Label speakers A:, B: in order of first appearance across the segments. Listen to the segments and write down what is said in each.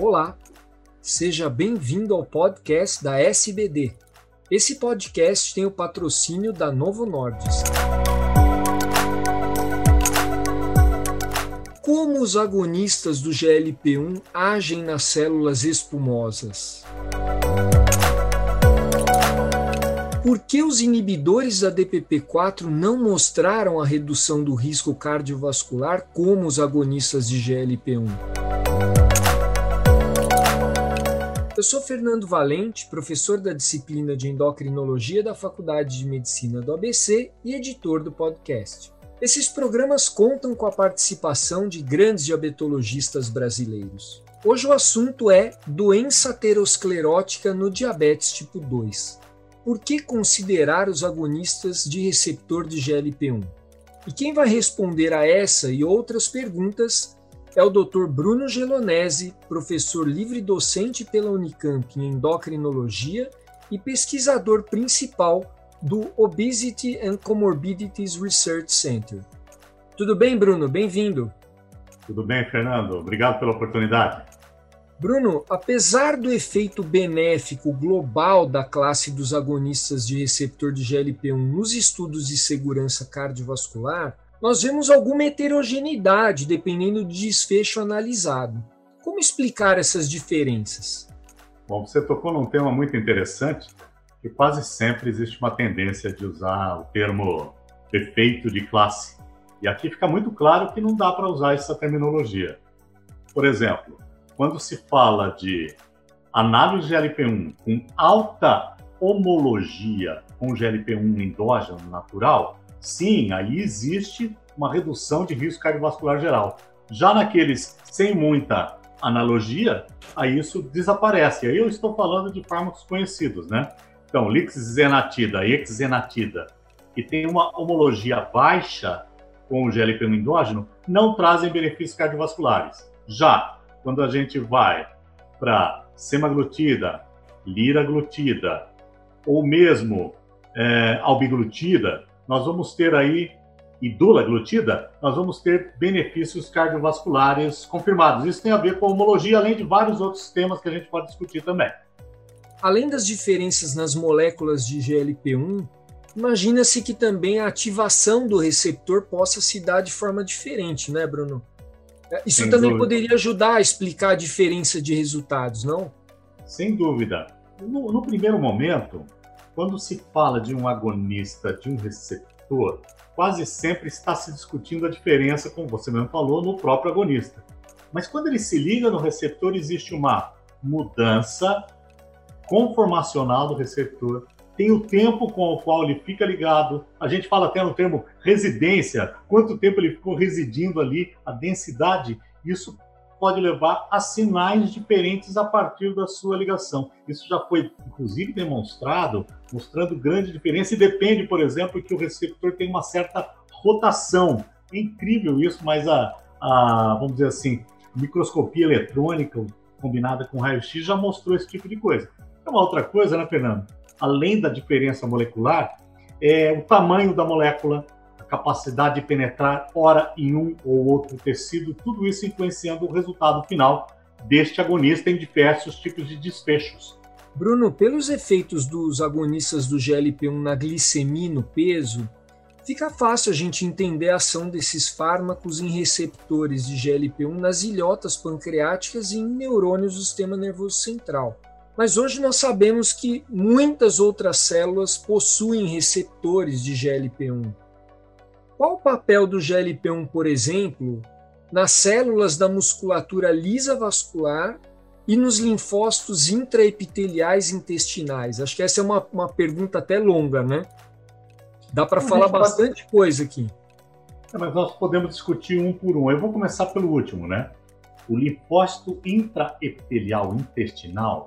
A: Olá, seja bem-vindo ao podcast da SBD. Esse podcast tem o patrocínio da Novo Nordisk. Como os agonistas do GLP-1 agem nas células espumosas? Por que os inibidores da DPP-4 não mostraram a redução do risco cardiovascular como os agonistas de GLP-1? Eu sou Fernando Valente, professor da disciplina de endocrinologia da Faculdade de Medicina do ABC e editor do podcast. Esses programas contam com a participação de grandes diabetologistas brasileiros. Hoje o assunto é doença aterosclerótica no diabetes tipo 2 por que considerar os agonistas de receptor de GLP-1? E quem vai responder a essa e outras perguntas é o Dr. Bruno Gelonese, professor livre docente pela Unicamp em endocrinologia e pesquisador principal do Obesity and Comorbidities Research Center. Tudo bem, Bruno? Bem-vindo.
B: Tudo bem, Fernando. Obrigado pela oportunidade.
A: Bruno, apesar do efeito benéfico global da classe dos agonistas de receptor de GLP-1 nos estudos de segurança cardiovascular, nós vemos alguma heterogeneidade dependendo do desfecho analisado. Como explicar essas diferenças?
B: Bom, você tocou num tema muito interessante, que quase sempre existe uma tendência de usar o termo efeito de classe. E aqui fica muito claro que não dá para usar essa terminologia. Por exemplo, quando se fala de análise de GLP-1 com alta homologia com GLP-1 endógeno natural, sim, aí existe uma redução de risco cardiovascular geral. Já naqueles sem muita analogia, aí isso desaparece. Aí eu estou falando de fármacos conhecidos, né? Então, lixzenatida, exenatida, que tem uma homologia baixa com o GLP-1 endógeno, não trazem benefícios cardiovasculares. Já quando a gente vai para semaglutida, liraglutida ou mesmo é, albiglutida, nós vamos ter aí e dulaglutida, nós vamos ter benefícios cardiovasculares confirmados. Isso tem a ver com a homologia, além de vários outros temas que a gente pode discutir também.
A: Além das diferenças nas moléculas de GLP-1, imagina-se que também a ativação do receptor possa se dar de forma diferente, né, Bruno? Isso Sem também dúvida. poderia ajudar a explicar a diferença de resultados, não?
B: Sem dúvida. No, no, primeiro momento, quando se fala de um agonista, de um receptor, quase sempre está se discutindo a diferença, como você mesmo falou, no próprio agonista. Mas quando ele se liga no receptor, existe uma mudança conformacional do receptor tem o tempo com o qual ele fica ligado. A gente fala até no termo residência, quanto tempo ele ficou residindo ali, a densidade. Isso pode levar a sinais diferentes a partir da sua ligação. Isso já foi, inclusive, demonstrado, mostrando grande diferença e depende, por exemplo, que o receptor tem uma certa rotação. É incrível isso, mas a, a vamos dizer assim, microscopia eletrônica combinada com raio-x já mostrou esse tipo de coisa. É uma outra coisa, né, Fernando? Além da diferença molecular, é o tamanho da molécula, a capacidade de penetrar, ora em um ou outro tecido, tudo isso influenciando o resultado final deste agonista em diversos tipos de desfechos.
A: Bruno, pelos efeitos dos agonistas do GLP-1 na glicemia e no peso, fica fácil a gente entender a ação desses fármacos em receptores de GLP-1 nas ilhotas pancreáticas e em neurônios do sistema nervoso central. Mas hoje nós sabemos que muitas outras células possuem receptores de GLP-1. Qual o papel do GLP-1, por exemplo, nas células da musculatura lisa vascular e nos linfócitos intraepiteliais intestinais? Acho que essa é uma, uma pergunta até longa, né? Dá para falar bastante pode... coisa aqui.
B: É, mas nós podemos discutir um por um. Eu vou começar pelo último, né? O linfócito intraepitelial intestinal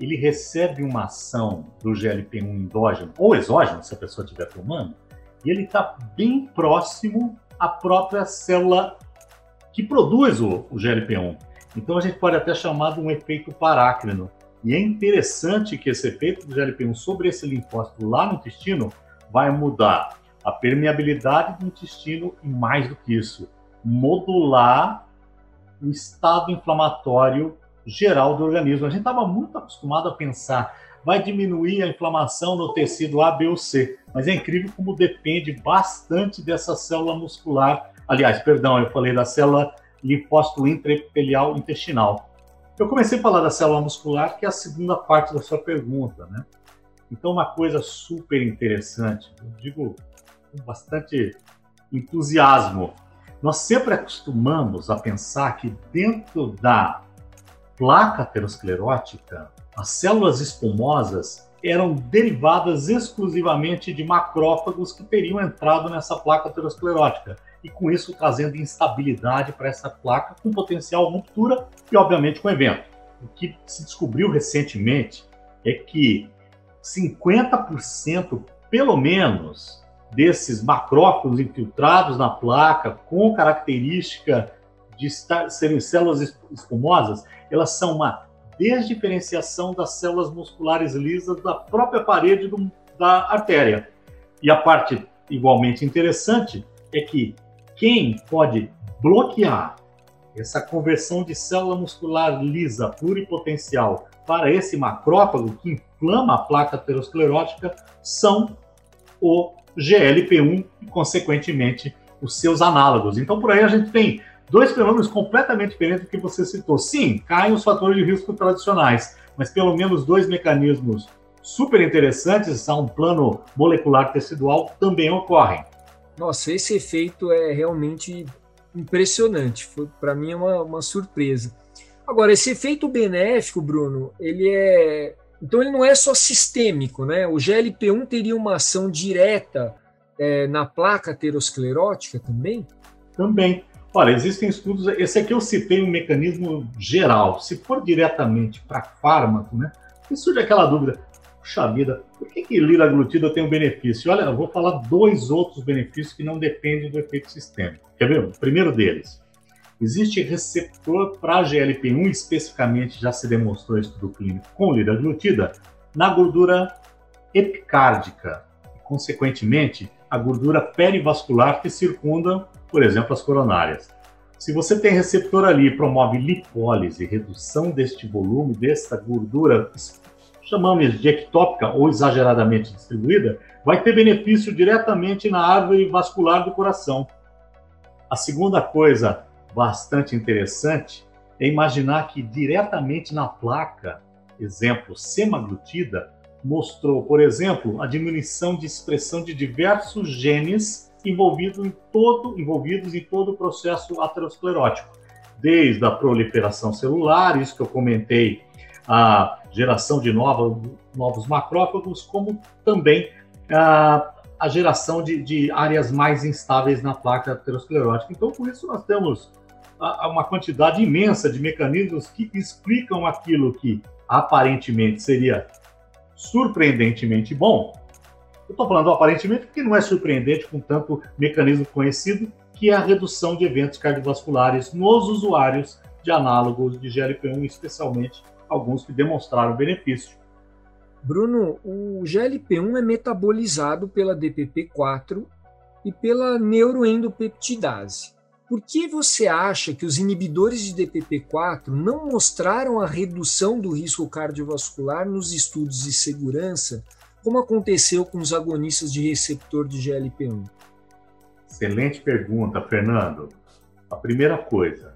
B: ele recebe uma ação do GLP-1 endógeno ou exógeno, se a pessoa estiver tomando, e ele está bem próximo à própria célula que produz o, o GLP-1. Então a gente pode até chamar de um efeito parácrino. E é interessante que esse efeito do GLP-1 sobre esse linfócito lá no intestino vai mudar a permeabilidade do intestino e mais do que isso, modular o estado inflamatório geral do organismo. A gente estava muito acostumado a pensar, vai diminuir a inflamação no tecido A, B ou C, mas é incrível como depende bastante dessa célula muscular. Aliás, perdão, eu falei da célula linfócito intraepitelial intestinal. Eu comecei a falar da célula muscular, que é a segunda parte da sua pergunta, né? Então, uma coisa super interessante, eu digo com bastante entusiasmo, nós sempre acostumamos a pensar que dentro da placa aterosclerótica, as células espumosas eram derivadas exclusivamente de macrófagos que teriam entrado nessa placa aterosclerótica e com isso trazendo instabilidade para essa placa com potencial ruptura e obviamente com evento. O que se descobriu recentemente é que 50% pelo menos desses macrófagos infiltrados na placa com característica de estar, serem células espumosas, elas são uma desdiferenciação das células musculares lisas da própria parede do, da artéria. E a parte igualmente interessante é que quem pode bloquear essa conversão de célula muscular lisa pluripotencial para esse macrófago que inflama a placa aterosclerótica são o GLP-1 e, consequentemente, os seus análogos. Então, por aí a gente tem dois fenômenos completamente diferentes do que você citou. Sim, caem os fatores de risco tradicionais, mas pelo menos dois mecanismos super interessantes a um plano molecular tecidual também ocorrem.
A: Nossa, esse efeito é realmente impressionante. Foi para mim é uma, uma surpresa. Agora, esse efeito benéfico, Bruno, ele é então ele não é só sistêmico, né? O GLP-1 teria uma ação direta é, na placa aterosclerótica também?
B: Também. Olha, existem estudos. Esse aqui eu citei um mecanismo geral. Se for diretamente para fármaco, né? Surge aquela dúvida: puxa vida, por que, que liraglutida tem um benefício? Olha, eu vou falar dois outros benefícios que não dependem do efeito sistêmico. Quer ver? O primeiro deles. Existe receptor para GLP-1, especificamente já se demonstrou em estudo clínico com liraglutida, na gordura epicárdica, consequentemente, a gordura perivascular que circunda, por exemplo, as coronárias. Se você tem receptor ali e promove lipólise, redução deste volume, desta gordura, chamamos de ectópica ou exageradamente distribuída, vai ter benefício diretamente na árvore vascular do coração. A segunda coisa bastante interessante é imaginar que diretamente na placa, exemplo, semaglutida, mostrou, por exemplo, a diminuição de expressão de diversos genes envolvidos em todo, envolvidos em todo o processo aterosclerótico, desde a proliferação celular, isso que eu comentei, a geração de novos, novos macrófagos, como também a, a geração de, de áreas mais instáveis na placa aterosclerótica. Então, com isso, nós temos uma quantidade imensa de mecanismos que explicam aquilo que aparentemente seria surpreendentemente bom. Eu estou falando aparentemente porque não é surpreendente com tanto mecanismo conhecido, que é a redução de eventos cardiovasculares nos usuários de análogos de GLP-1, especialmente alguns que demonstraram benefício.
A: Bruno, o GLP-1 é metabolizado pela DPP-4 e pela neuroendopeptidase. Por que você acha que os inibidores de DPP-4 não mostraram a redução do risco cardiovascular nos estudos de segurança, como aconteceu com os agonistas de receptor de GLP-1?
B: Excelente pergunta, Fernando. A primeira coisa,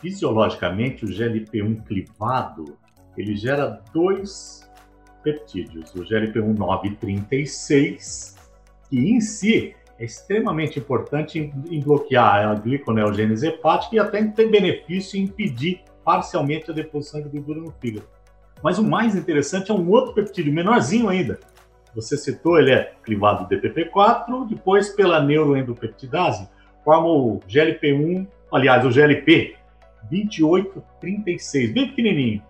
B: fisiologicamente o GLP-1 clivado, ele gera dois peptídeos, o GLP-1 936, que em si é extremamente importante em, bloquear a gliconeogênese hepática e até tem benefício em impedir parcialmente a deposição de gordura no fígado. Mas o mais interessante é um outro peptídeo, menorzinho ainda. Você citou, ele é clivado DPP-4, depois pela neuroendopeptidase, forma o GLP-1, aliás, o GLP 2836, bem pequenininho.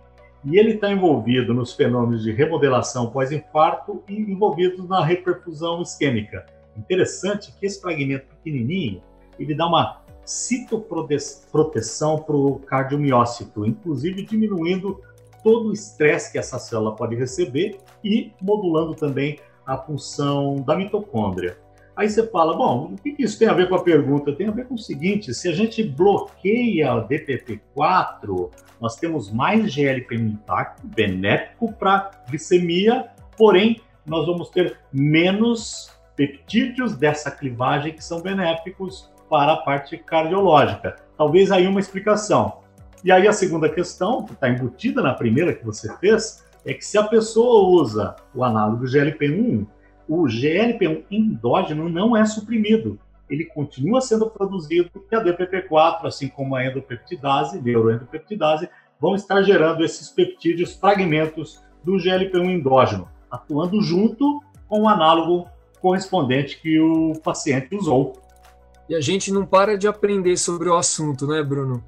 B: E ele está envolvido nos fenômenos de remodelação pós-infarto e envolvido na reperfusão isquêmica. Interessante que esse fragmento pequenininho, ele dá uma citoproteção para o cardiomiócito, inclusive diminuindo todo o estresse que essa célula pode receber e modulando também a função da mitocôndria. Aí você fala, bom, o que isso tem a ver com a pergunta? Tem a ver com o seguinte: se a gente bloqueia o DPP-4, nós temos mais GLP intacto, benéfico para glicemia, porém, nós vamos ter menos peptídeos dessa clivagem que são benéficos para a parte cardiológica. Talvez aí uma explicação. E aí a segunda questão, que está embutida na primeira que você fez, é que se a pessoa usa o análogo GLP-1, o GLP-1 endógeno não é suprimido. Ele continua sendo produzido e a DPP-4, assim como a endopeptidase, neuroendopeptidase, vão estar gerando esses peptídeos, fragmentos do GLP-1 endógeno, atuando junto com o análogo correspondente que o paciente usou.
A: E a gente não para de aprender sobre o assunto, né, Bruno?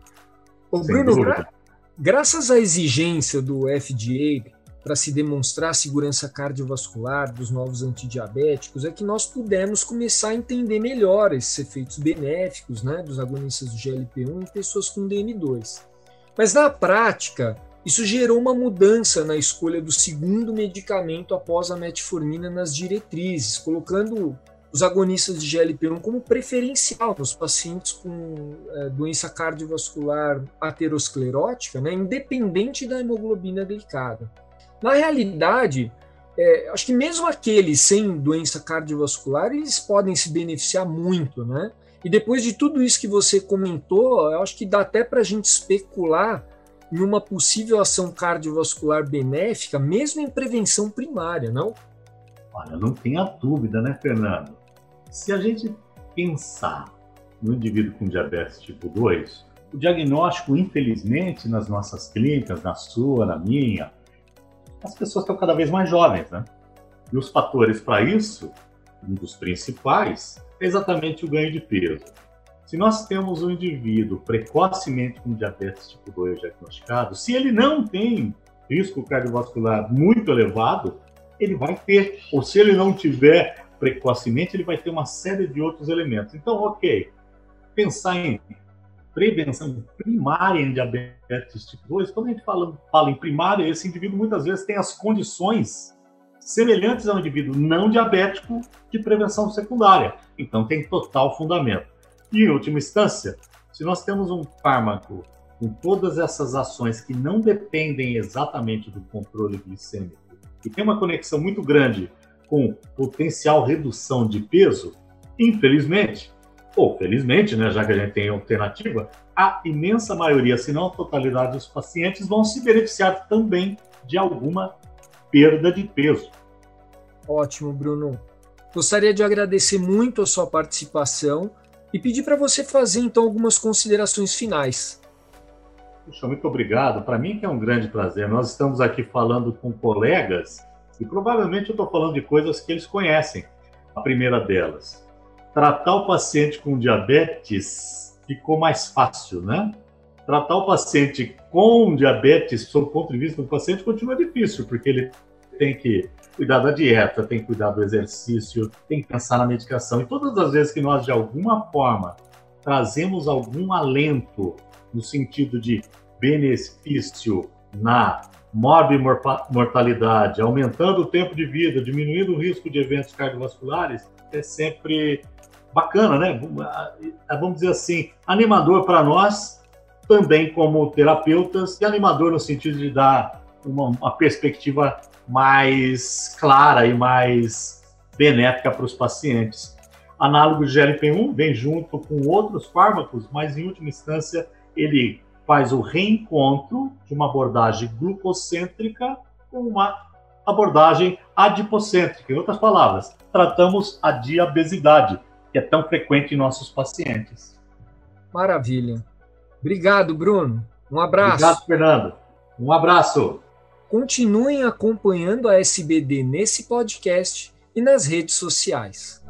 A: Ô, Bruno, gra graças à exigência do FDA para se demonstrar a segurança cardiovascular dos novos antidiabéticos, é que nós pudemos começar a entender melhor esses efeitos benéficos né, dos agonistas do GLP-1 em pessoas com DM2. Mas na prática, isso gerou uma mudança na escolha do segundo medicamento após a metformina nas diretrizes, colocando os agonistas de GLP-1 como preferencial nos pacientes com é, doença cardiovascular aterosclerótica, né, independente da hemoglobina glicada. Na realidade, é, acho que mesmo aqueles sem doença cardiovascular, eles podem se beneficiar muito, né? E depois de tudo isso que você comentou, eu acho que dá até para a gente especular em uma possível ação cardiovascular benéfica, mesmo em prevenção primária, não?
B: Olha, não tenha dúvida, né, Fernando? Se a gente pensar no indivíduo com diabetes tipo 2, o diagnóstico, infelizmente, nas nossas clínicas, na sua, na minha, as pessoas estão cada vez mais jovens, né? E os fatores para isso, um dos principais, é exatamente o ganho de peso. Se nós temos um indivíduo precocemente com diabetes tipo 2 diagnosticado, se ele não tem risco cardiovascular muito elevado, ele vai ter. Ou se ele não tiver precocemente, ele vai ter uma série de outros elementos. Então, ok, pensar em prevenção primária em diabetes tipo 2, quando a gente fala, fala em primária, esse indivíduo muitas vezes tem as condições semelhantes ao indivíduo não diabético de prevenção secundária. Então tem total fundamento. E em última instância, se nós temos um fármaco com todas essas ações que não dependem exatamente do controle glicêmico e tem uma conexão muito grande com potencial redução de peso, infelizmente, ou felizmente, né, já que a gente tem alternativa, a imensa maioria, se não a totalidade dos pacientes, vão se beneficiar também de alguma perda de peso.
A: Ótimo, Bruno. Gostaria de agradecer muito a sua participação e pedir para você fazer então algumas considerações finais.
B: Puxa, muito obrigado. Para mim que é um grande prazer. Nós estamos aqui falando com colegas e provavelmente eu estou falando de coisas que eles conhecem. A primeira delas, tratar o paciente com diabetes ficou mais fácil, né? Tratar o paciente com diabetes, sob o ponto de vista do paciente, continua difícil, porque ele tem que cuidar da dieta, tem que cuidar do exercício, tem que pensar na medicação. E todas as vezes que nós, de alguma forma, trazemos algum alento no sentido de benefício na morbimortalidade, aumentando o tempo de vida, diminuindo o risco de eventos cardiovasculares, é sempre bacana, né? Vamos dizer assim, animador para nós, também como terapeutas, e animador no sentido de dar uma, uma perspectiva mais clara e mais benéfica para os pacientes. Análogo de GLP-1 vem junto com outros fármacos, mas em última instância ele faz o reencontro de uma abordagem glucocêntrica com uma abordagem adipocêntrica. Em outras palavras, tratamos a diabesidade, que é tão frequente em nossos pacientes.
A: Maravilha. Obrigado, Bruno. Um abraço.
B: Obrigado, Fernando. Um abraço.
A: Continuem acompanhando a SBD nesse podcast e nas redes sociais.